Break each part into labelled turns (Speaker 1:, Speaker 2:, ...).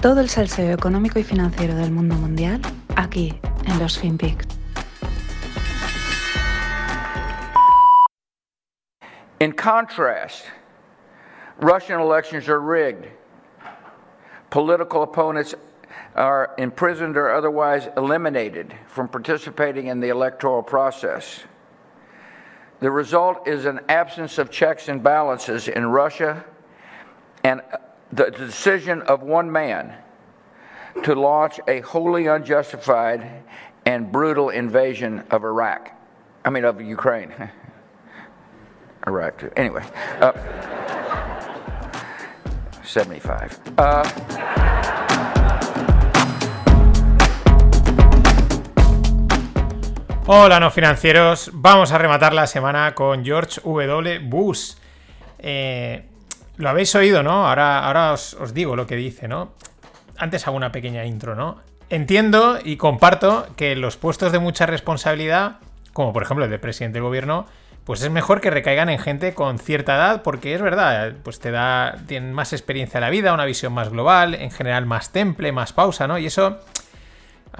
Speaker 1: Todo el salseo económico y financiero del mundo mundial aquí en los FinPix.
Speaker 2: In contrast, Russian elections are rigged. Political opponents are imprisoned or otherwise eliminated from participating in the electoral process. The result is an absence of checks and balances in Russia and the decision of one man to launch a wholly unjustified and brutal invasion of Iraq. I mean, of Ukraine. Iraq, too. Anyway, uh, 75. Uh,
Speaker 3: Hola, no financieros. Vamos a rematar la semana con George W. Bush. Eh, lo habéis oído, ¿no? Ahora, ahora os, os digo lo que dice, ¿no? Antes hago una pequeña intro, ¿no? Entiendo y comparto que los puestos de mucha responsabilidad, como por ejemplo el de presidente del gobierno, pues es mejor que recaigan en gente con cierta edad, porque es verdad, pues te da, tienen más experiencia de la vida, una visión más global, en general más temple, más pausa, ¿no? Y eso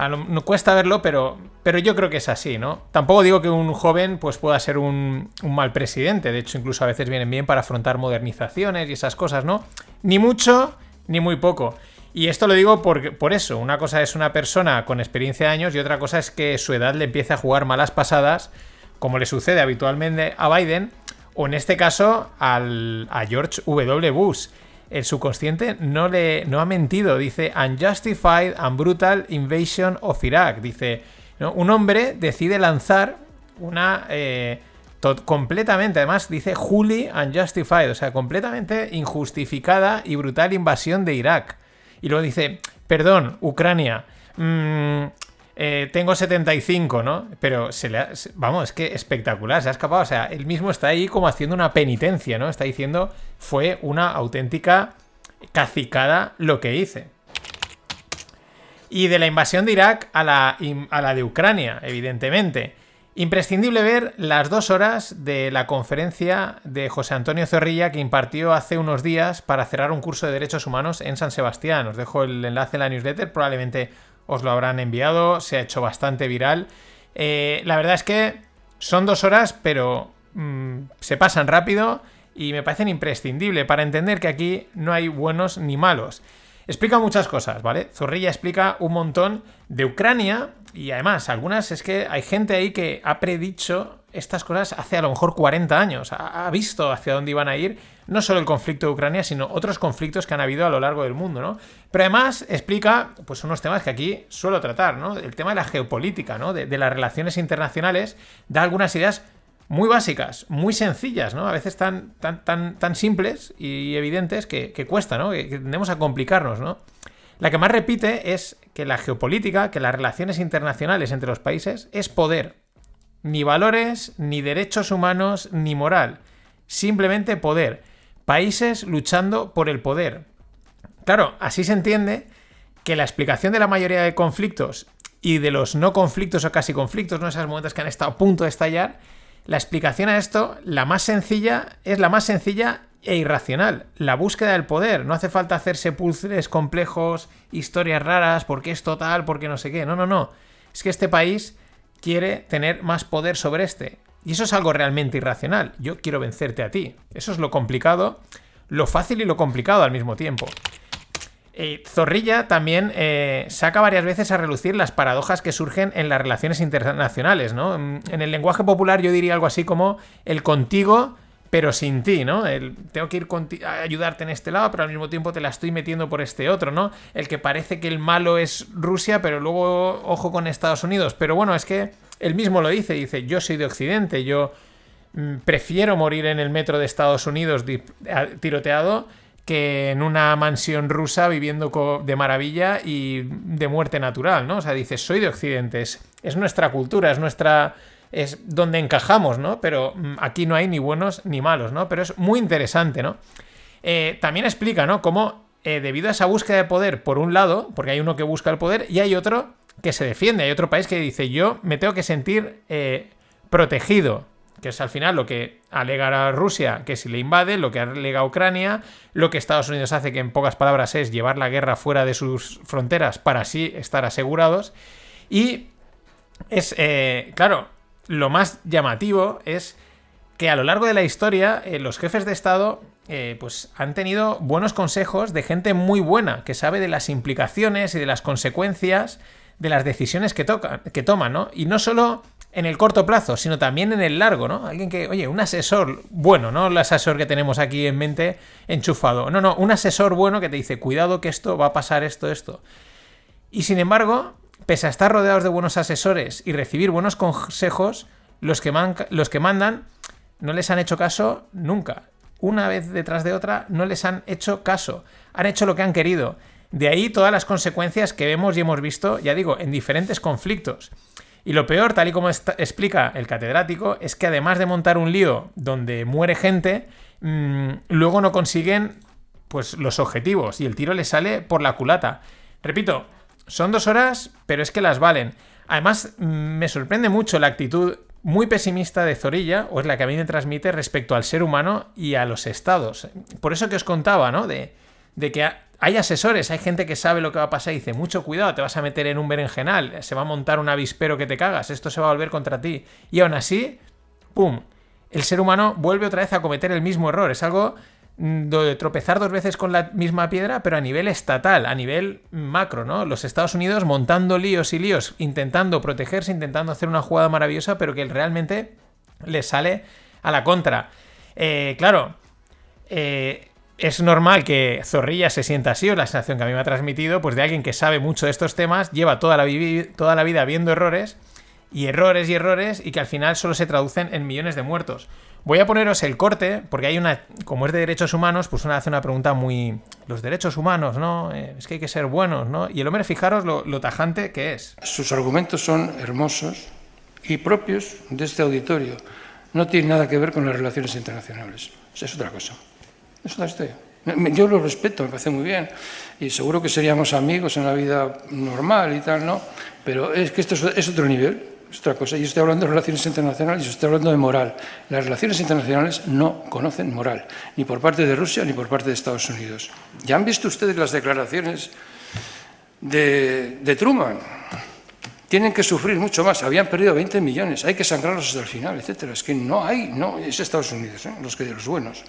Speaker 3: no cuesta verlo, pero, pero yo creo que es así, ¿no? Tampoco digo que un joven pues pueda ser un, un mal presidente, de hecho incluso a veces vienen bien para afrontar modernizaciones y esas cosas, ¿no? Ni mucho ni muy poco. Y esto lo digo por, por eso, una cosa es una persona con experiencia de años y otra cosa es que su edad le empiece a jugar malas pasadas, como le sucede habitualmente a Biden, o en este caso al, a George W. Bush. El subconsciente no le no ha mentido. Dice Unjustified and Brutal Invasion of Iraq. Dice, un hombre decide lanzar una eh, completamente, además dice Juli Unjustified, o sea, completamente injustificada y brutal invasión de Irak. Y luego dice, perdón, Ucrania. mm, eh, tengo 75, ¿no? Pero se le ha- vamos, es que espectacular, se ha escapado. O sea, él mismo está ahí como haciendo una penitencia, ¿no? Está diciendo, fue una auténtica cacicada lo que hice. Y de la invasión de Irak a la, a la de Ucrania, evidentemente. Imprescindible ver las dos horas de la conferencia de José Antonio Zorrilla que impartió hace unos días para cerrar un curso de derechos humanos en San Sebastián. Os dejo el enlace en la newsletter, probablemente os lo habrán enviado, se ha hecho bastante viral. Eh, la verdad es que son dos horas, pero mm, se pasan rápido y me parecen imprescindibles para entender que aquí no hay buenos ni malos. Explica muchas cosas, ¿vale? Zorrilla explica un montón de Ucrania y además algunas es que hay gente ahí que ha predicho estas cosas hace a lo mejor 40 años, ha, visto hacia dónde iban a ir no solo el conflicto de Ucrania, sino otros conflictos que han habido a lo largo del mundo, ¿no? Pero además explica pues unos temas que aquí suelo tratar, ¿no? El tema de la geopolítica, ¿no? De, de las relaciones internacionales, da algunas ideas muy básicas, muy sencillas, ¿no? A veces tan, tan, tan, tan simples y evidentes que, cuesta, ¿no? Que, tendemos a complicarnos, ¿no? La que más repite es que la geopolítica, que las relaciones internacionales entre los países es poder. Ni valores, ni derechos humanos, ni moral. Simplemente poder. Países luchando por el poder. Claro, así se entiende que la explicación de la mayoría de conflictos y de los no conflictos o casi conflictos, ¿no? Esos momentos que han estado a punto de estallar, la explicación a esto, la más sencilla, es la más sencilla e irracional. La búsqueda del poder. No hace falta hacerse puzzles complejos, historias raras, porque es total, porque no sé qué. No, no, no. Es que este país quiere tener más poder sobre este. Y eso es algo realmente irracional. Yo quiero vencerte a ti. Eso es lo complicado, lo fácil y lo complicado al mismo tiempo. Zorrilla también eh, saca varias veces a relucir las paradojas que surgen en las relaciones internacionales, ¿no? Mm, En el lenguaje popular yo diría algo así como el contigo, pero sin ti, ¿no? El tengo que ir a ayudarte en este lado, pero al mismo tiempo te la estoy metiendo por este otro, ¿no? El que parece que el malo es Rusia, pero luego ojo con Estados Unidos. Pero bueno, es que él mismo lo dice, dice, yo soy de Occidente, yo mm, prefiero morir en el metro de Estados Unidos tiroteado que en una mansión rusa viviendo de maravilla y de muerte natural, ¿no? O sea, dices, soy de Occidente, es, es nuestra cultura, es nuestra... es donde encajamos, ¿no? Pero mm, aquí no hay ni buenos ni malos, ¿no? Pero es muy interesante, ¿no? Eh, también explica, ¿no? Cómo eh, debido a esa búsqueda de poder, por un lado, porque hay uno que busca el poder y hay otro que se defiende, hay otro país que dice, yo me tengo que sentir eh, protegido. Que es al final lo que alega Rusia, que si le invade, lo que alega Ucrania, lo que Estados Unidos hace, que en pocas palabras es llevar la guerra fuera de sus fronteras para así estar asegurados. Y es, eh, claro, lo más llamativo es que a lo largo de la historia eh, los jefes de Estado eh, pues han tenido buenos consejos de gente muy buena, que sabe de las implicaciones y de las consecuencias de las decisiones que, tocan, que toman, ¿no? Y no solo en el corto plazo, sino también en el largo, ¿no? Alguien que, oye, un asesor bueno, no el asesor que tenemos aquí en mente enchufado, no, no, un asesor bueno que te dice, cuidado que esto va a pasar esto, esto. Y sin embargo, pese a estar rodeados de buenos asesores y recibir buenos consejos, los que, los que mandan no les han hecho caso nunca una vez detrás de otra, no les han hecho caso. Han hecho lo que han querido. De ahí todas las consecuencias que vemos y hemos visto, ya digo, en diferentes conflictos. Y lo peor, tal y como explica el catedrático, es que además de montar un lío donde muere gente, mm, luego no consiguen pues los objetivos y el tiro les sale por la culata. Repito, son dos horas, pero es que las valen. Además, mm, me sorprende mucho la actitud muy pesimista de Zorilla, o es la que a mí me transmite respecto al ser humano y a los estados. Por eso que os contaba, ¿no? De, de que hay asesores, hay gente que sabe lo que va a pasar y dice, mucho cuidado, te vas a meter en un berenjenal, se va a montar un avispero que te cagas, esto se va a volver contra ti. Y aún así, ¡pum! El ser humano vuelve otra vez a cometer el mismo error. Es algo Mm, de tropezar dos veces con la misma piedra, pero a nivel estatal, a nivel macro, ¿no? Los Estados Unidos montando líos y líos, intentando protegerse, intentando hacer una jugada maravillosa, pero que realmente les sale a la contra. Eh, claro, eh, es normal que Zorrilla se sienta así, o la sensación que a mí me ha transmitido, pues de alguien que sabe mucho de estos temas, lleva toda la, vida viendo errores, y errores y errores, y que al final solo se traducen en millones de muertos. Voy a poneros el corte, porque hay una, como es de derechos humanos, pues una hace una pregunta muy... Los derechos humanos, ¿no? Eh, es que hay que ser buenos, ¿no? Y el hombre, fijaros lo, tajante que es.
Speaker 4: Sus argumentos son hermosos y propios de este auditorio. No tienen nada que ver con las relaciones internacionales. es otra cosa. Es otra historia. Yo lo respeto, me parece muy bien. Y seguro que seríamos amigos en la vida normal y tal, ¿no? Pero es que esto es otro nivel es otra cosa. Yo estoy hablando de relaciones internacionales, yo estoy hablando de moral. Las relaciones internacionales no conocen moral, ni por parte de Rusia ni por parte de Estados Unidos. ¿Ya han visto ustedes las declaraciones de, Truman? Tienen que sufrir mucho más. Habían perdido 20 millones, hay que sangrarlos hasta el final, etc. Es que no hay, no, es Estados Unidos, ¿eh? los que de los buenos.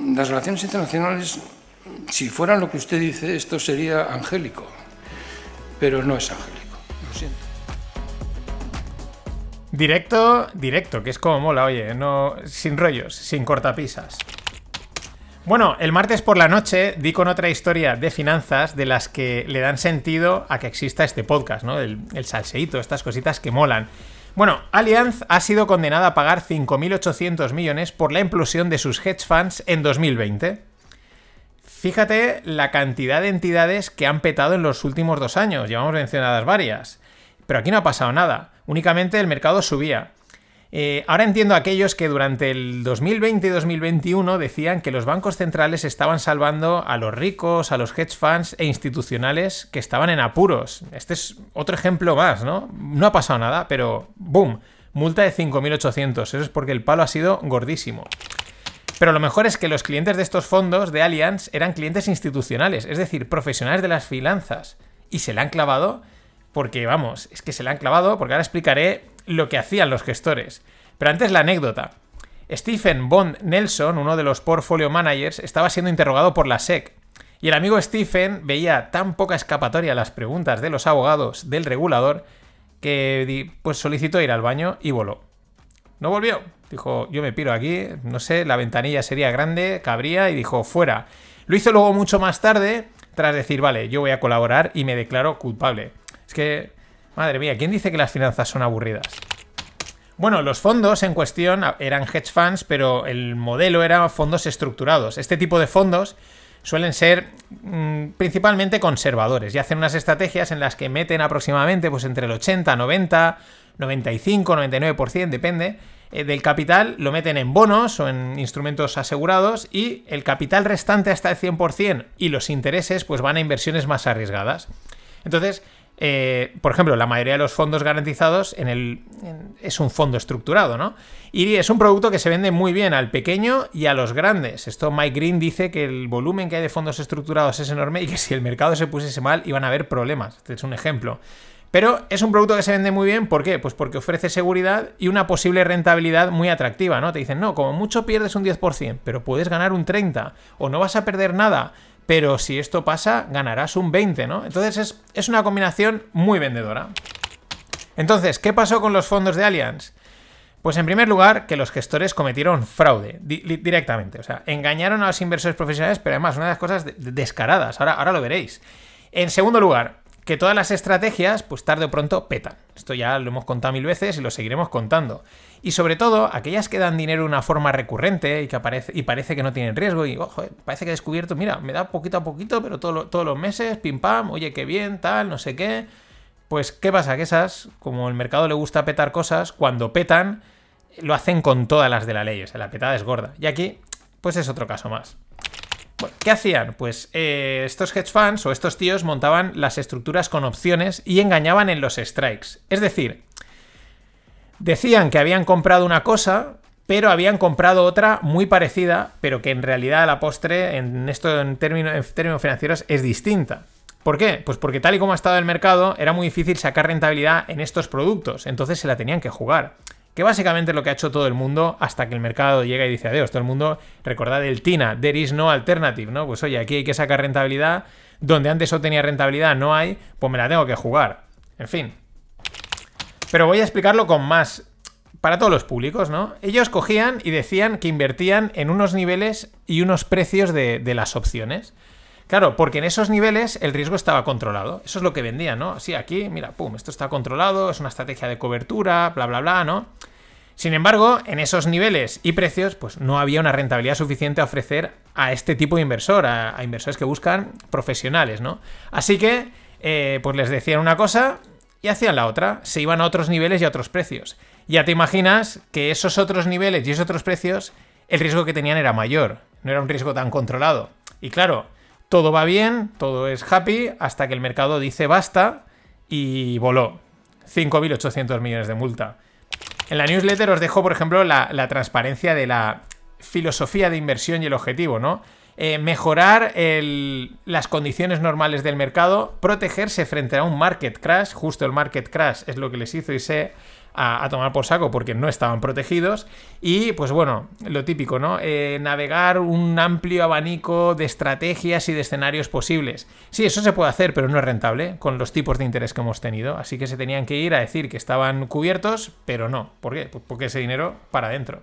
Speaker 4: Las relaciones internacionales, si fueran lo que usted dice, esto sería angélico, pero no es angélico, lo siento.
Speaker 3: Directo, directo, que es como mola, oye, no, sin rollos, sin cortapisas. Bueno, el martes por la noche di con otra historia de finanzas de las que le dan sentido a que exista este podcast, ¿no? El, el salseíto, estas cositas que molan. Bueno, Allianz ha sido condenada a pagar 5.800 millones por la implosión de sus hedge funds en 2020. Fíjate la cantidad de entidades que han petado en los últimos dos años, llevamos mencionadas varias. Pero aquí no ha pasado nada únicamente el mercado subía. Eh, ahora entiendo a aquellos que durante el 2020 y 2021 decían que los bancos centrales estaban salvando a los ricos, a los hedge funds e institucionales que estaban en apuros. Este es otro ejemplo más, ¿no? No ha pasado nada, pero ¡boom! Multa de 5.800. Eso es porque el palo ha sido gordísimo. Pero lo mejor es que los clientes de estos fondos de Allianz eran clientes institucionales, es decir, profesionales de las finanzas. Y se le han clavado porque vamos, es que se le han clavado, porque ahora explicaré lo que hacían los gestores. Pero antes la anécdota. Stephen Bond Nelson, uno de los portfolio managers, estaba siendo interrogado por la SEC. Y el amigo Stephen veía tan poca escapatoria a las preguntas de los abogados del regulador que pues solicitó ir al baño y voló. No volvió. Dijo, yo me piro aquí, no sé, la ventanilla sería grande, cabría y dijo, fuera. Lo hizo luego mucho más tarde, tras decir, vale, yo voy a colaborar y me declaro culpable. Es que, madre mía, ¿quién dice que las finanzas son aburridas? Bueno, los fondos en cuestión eran hedge funds, pero el modelo era fondos estructurados. Este tipo de fondos suelen ser mm, principalmente conservadores y hacen unas estrategias en las que meten aproximadamente pues, entre el 80, 90, 95, 99%, depende, eh, del capital, lo meten en bonos o en instrumentos asegurados y el capital restante hasta el 100% y los intereses pues van a inversiones más arriesgadas. Entonces, eh, por ejemplo, la mayoría de los fondos garantizados es un fondo estructurado, ¿no? Y es un producto que se vende muy bien al pequeño y a los grandes. Esto Mike Green dice que el volumen que hay de fondos estructurados es enorme y que si el mercado se pusiese mal iban a haber problemas. Este es un ejemplo. Pero es un producto que se vende muy bien, ¿por qué? Pues porque ofrece seguridad y una posible rentabilidad muy atractiva, ¿no? Te dicen, no, como mucho pierdes un 10%, pero puedes ganar un 30%, o no vas a perder nada, pero si esto pasa, ganarás un 20, ¿no? Entonces es, una combinación muy vendedora. Entonces, ¿qué pasó con los fondos de Allianz? Pues en primer lugar, que los gestores cometieron fraude directamente. O sea, engañaron a los inversores profesionales, pero además una de las cosas descaradas. Ahora, ahora lo veréis. En segundo lugar, que todas las estrategias, pues tarde o pronto petan. Esto ya lo hemos contado mil veces y lo seguiremos contando. Y sobre todo, aquellas que dan dinero de una forma recurrente y que aparece, y parece que no tienen riesgo y, ojo, parece que he descubierto, mira, me da poquito a poquito, pero todos los meses, pim pam, oye, qué bien, tal, no sé qué. Pues, ¿qué pasa? Que esas, como el mercado le gusta petar cosas, cuando petan, lo hacen con todas las de la ley, o sea, la petada es gorda. Y aquí, pues es otro caso más. ¿Qué hacían? Pues eh, estos hedge funds o estos tíos montaban las estructuras con opciones y engañaban en los strikes. Es decir, decían que habían comprado una cosa, pero habían comprado otra muy parecida, pero que en realidad a la postre, en esto en en términos financieros, es distinta. ¿Por qué? Pues porque tal y como ha estado el mercado, era muy difícil sacar rentabilidad en estos productos, entonces se la tenían que jugar que básicamente es lo que ha hecho todo el mundo hasta que el mercado llega y dice adiós. Todo el mundo, recordad el TINA, there is no alternative, ¿no? Pues oye, aquí hay que sacar rentabilidad, donde antes obtenía rentabilidad no hay, pues me la tengo que jugar. En fin. Pero voy a explicarlo con más para todos los públicos, ¿no? Ellos cogían y decían que invertían en unos niveles y unos precios de, las opciones. Claro, porque en esos niveles el riesgo estaba controlado. Eso es lo que vendían, ¿no? Sí, aquí, mira, pum, esto está controlado, es una estrategia de cobertura, bla, bla, bla, ¿no? Sin embargo, en esos niveles y precios, pues no había una rentabilidad suficiente a ofrecer a este tipo de inversor, a, inversores que buscan profesionales, ¿no? Así que, eh, pues les decían una cosa y hacían la otra, se iban a otros niveles y a otros precios. Ya te imaginas que esos otros niveles y esos otros precios, el riesgo que tenían era mayor, no era un riesgo tan controlado. Y claro, todo va bien, todo es happy, hasta que el mercado dice basta y voló. 5.800 millones de multa. En la newsletter os dejo, por ejemplo, la, transparencia de la filosofía de inversión y el objetivo, ¿no? Eh, mejorar las condiciones normales del mercado, protegerse frente a un market crash, justo el market crash es lo que les hizo y se a, tomar por saco porque no estaban protegidos. Y pues bueno, lo típico, ¿no? Eh, navegar un amplio abanico de estrategias y de escenarios posibles. Sí, eso se puede hacer, pero no es rentable con los tipos de interés que hemos tenido. Así que se tenían que ir a decir que estaban cubiertos, pero no. ¿Por qué? Pues porque ese dinero para adentro.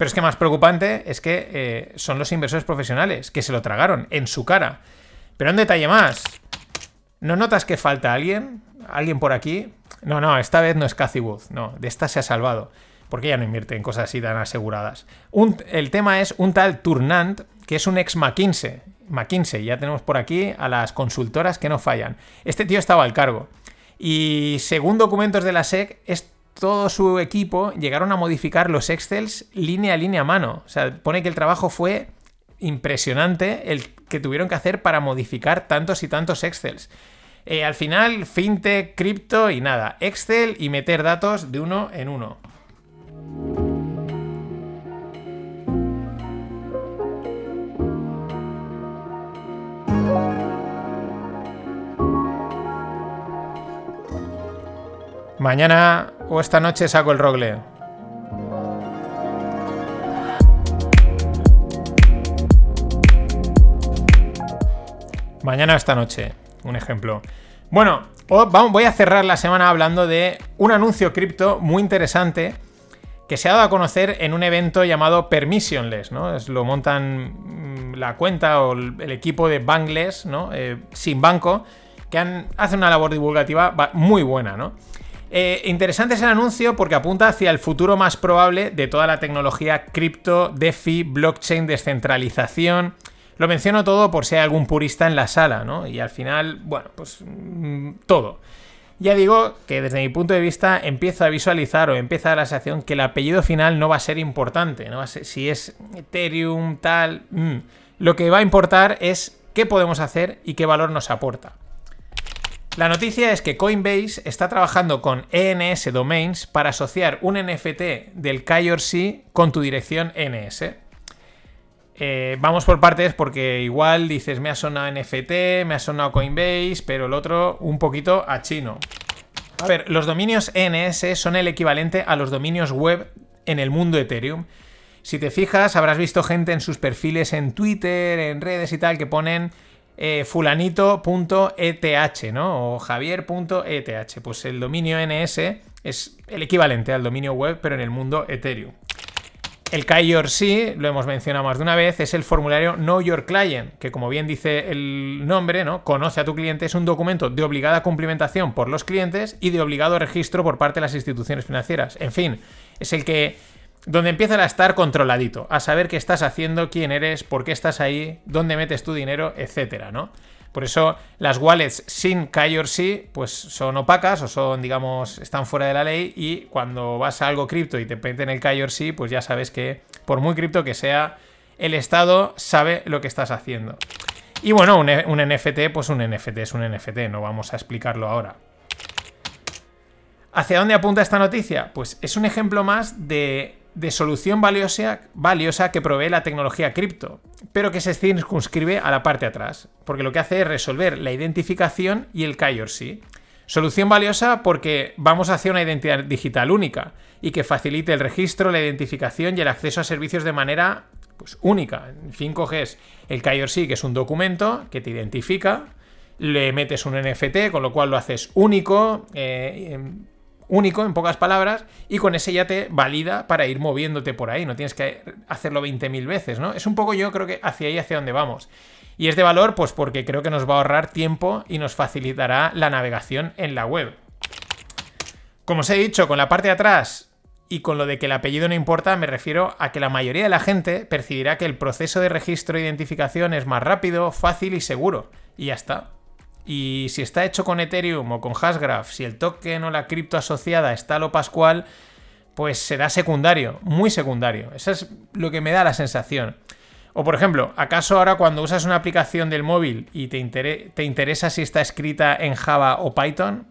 Speaker 3: Pero es que más preocupante es que eh, son los inversores profesionales que se lo tragaron en su cara. Pero un detalle más. ¿No notas que falta alguien? ¿Alguien por aquí? No, no, esta vez no es Cathy. No, de esta se ha salvado. Porque ella no invierte en cosas así tan aseguradas. el tema es un tal Turnant, que es un ex McKinsey. McKinsey, ya tenemos por aquí a las consultoras que no fallan. Este tío estaba al cargo. Y según documentos de la SEC, es todo su equipo llegaron a modificar los Excels línea a línea a mano. O sea, pone que el trabajo fue impresionante el que tuvieron que hacer para modificar tantos y tantos Excels. Eh, al final, fintech, cripto y nada, Excel y meter datos de uno en uno. Mañana o esta noche saco el rogle. Mañana o esta noche un ejemplo. Bueno, voy a cerrar la semana hablando de un anuncio cripto muy interesante que se ha dado a conocer en un evento llamado Permissionless, ¿no? Es, lo montan mm, la cuenta o el, equipo de Bankless, ¿no? Eh, sin banco, que han, hace una labor divulgativa muy buena, ¿no? Eh, interesante es el anuncio porque apunta hacia el futuro más probable de toda la tecnología cripto, DeFi, blockchain, descentralización, lo menciono todo por si hay algún purista en la sala, ¿no? Y al final, bueno, pues mm, todo. Ya digo que desde mi punto de vista empiezo a visualizar o empieza la sensación que el apellido final no va a ser importante, ¿no? Si es Ethereum, tal... Mm. Lo que va a importar es qué podemos hacer y qué valor nos aporta. La noticia es que Coinbase está trabajando con ENS Domains para asociar un NFT del KYC con tu dirección ENS. Eh, vamos por partes porque igual dices, me ha sonado NFT, me ha sonado Coinbase, pero el otro un poquito a chino. A ver, los dominios ENS son el equivalente a los dominios web en el mundo Ethereum. Si te fijas, habrás visto gente en sus perfiles en Twitter, en redes y tal, que ponen eh, fulanito.eth, ¿no? O javier.eth. Pues el dominio NS es el equivalente al dominio web, pero en el mundo Ethereum. El KYC, lo hemos mencionado más de una vez, es el formulario Know Your Client, que como bien dice el nombre, ¿no? Conoce a tu cliente, es un documento de obligada cumplimentación por los clientes y de obligado registro por parte de las instituciones financieras. En fin, es el que donde empieza a estar controladito, a saber qué estás haciendo, quién eres, por qué estás ahí, dónde metes tu dinero, etcétera, ¿no? Por eso las wallets sin KYC pues son opacas o son, digamos, están fuera de la ley y cuando vas a algo cripto y te meten el KYC, pues ya sabes que por muy cripto que sea, el Estado sabe lo que estás haciendo. Y bueno, un, un NFT, pues un NFT es un NFT, no vamos a explicarlo ahora. ¿Hacia dónde apunta esta noticia? Pues es un ejemplo más de de solución valiosa, que provee la tecnología cripto, pero que se circunscribe a la parte de atrás, porque lo que hace es resolver la identificación y el KYC. Solución valiosa porque vamos hacia una identidad digital única y que facilite el registro, la identificación y el acceso a servicios de manera pues, única. En fin, coges el KYC, que es un documento que te identifica, le metes un NFT, con lo cual lo haces único, eh, único, en pocas palabras, y con ese ya te valida para ir moviéndote por ahí, no tienes que hacerlo 20.000 veces, ¿no? Es un poco yo creo que hacia ahí, hacia donde vamos. Y es de valor, pues porque creo que nos va a ahorrar tiempo y nos facilitará la navegación en la web. Como os he dicho, con la parte de atrás y con lo de que el apellido no importa, me refiero a que la mayoría de la gente percibirá que el proceso de registro e identificación es más rápido, fácil y seguro. Y ya está. Y si está hecho con Ethereum o con Hashgraph, si el token o la cripto asociada está a lo pascual, pues será secundario, muy secundario. Eso es lo que me da la sensación. O por ejemplo, ¿acaso ahora cuando usas una aplicación del móvil y te, te interesa si está escrita en Java o Python?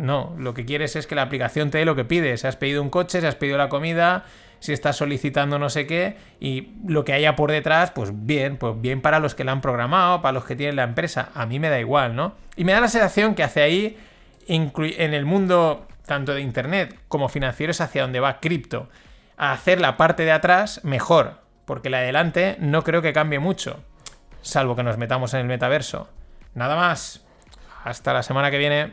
Speaker 3: No, lo que quieres es que la aplicación te dé lo que pides. Has pedido un coche, si has pedido la comida, si estás solicitando no sé qué y lo que haya por detrás, pues bien, pues bien para los que la han programado, para los que tienen la empresa, a mí me da igual, ¿no? Y me da la sensación que hacia ahí, en el mundo tanto de Internet como financiero, es hacia donde va cripto, a hacer la parte de atrás mejor, porque la de adelante no creo que cambie mucho, salvo que nos metamos en el metaverso. Nada más. Hasta la semana que viene.